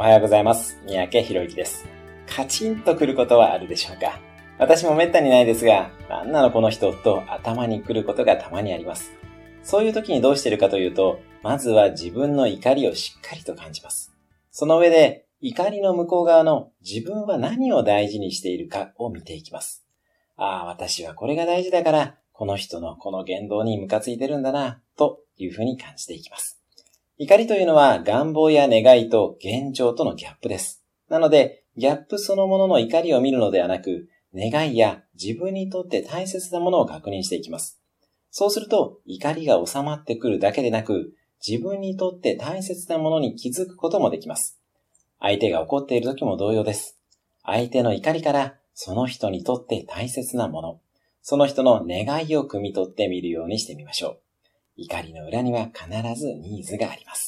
おはようございます。三宅博之です。カチンとくることはあるでしょうか？私もめったにないですが、なんなのこの人と頭に来ることがたまにあります。そういう時にどうしてるかというと、まずは自分の怒りをしっかりと感じます。その上で、怒りの向こう側の自分は何を大事にしているかを見ていきます。ああ、私はこれが大事だから、この人のこの言動にムカついてるんだな、というふうに感じていきます。怒りというのは願望や願いと現状とのギャップです。なので、ギャップそのものの怒りを見るのではなく、願いや自分にとって大切なものを確認していきます。そうすると、怒りが収まってくるだけでなく、自分にとって大切なものに気づくこともできます。相手が怒っている時も同様です。相手の怒りから、その人にとって大切なもの、その人の願いを汲み取ってみるようにしてみましょう。怒りの裏には必ずニーズがあります。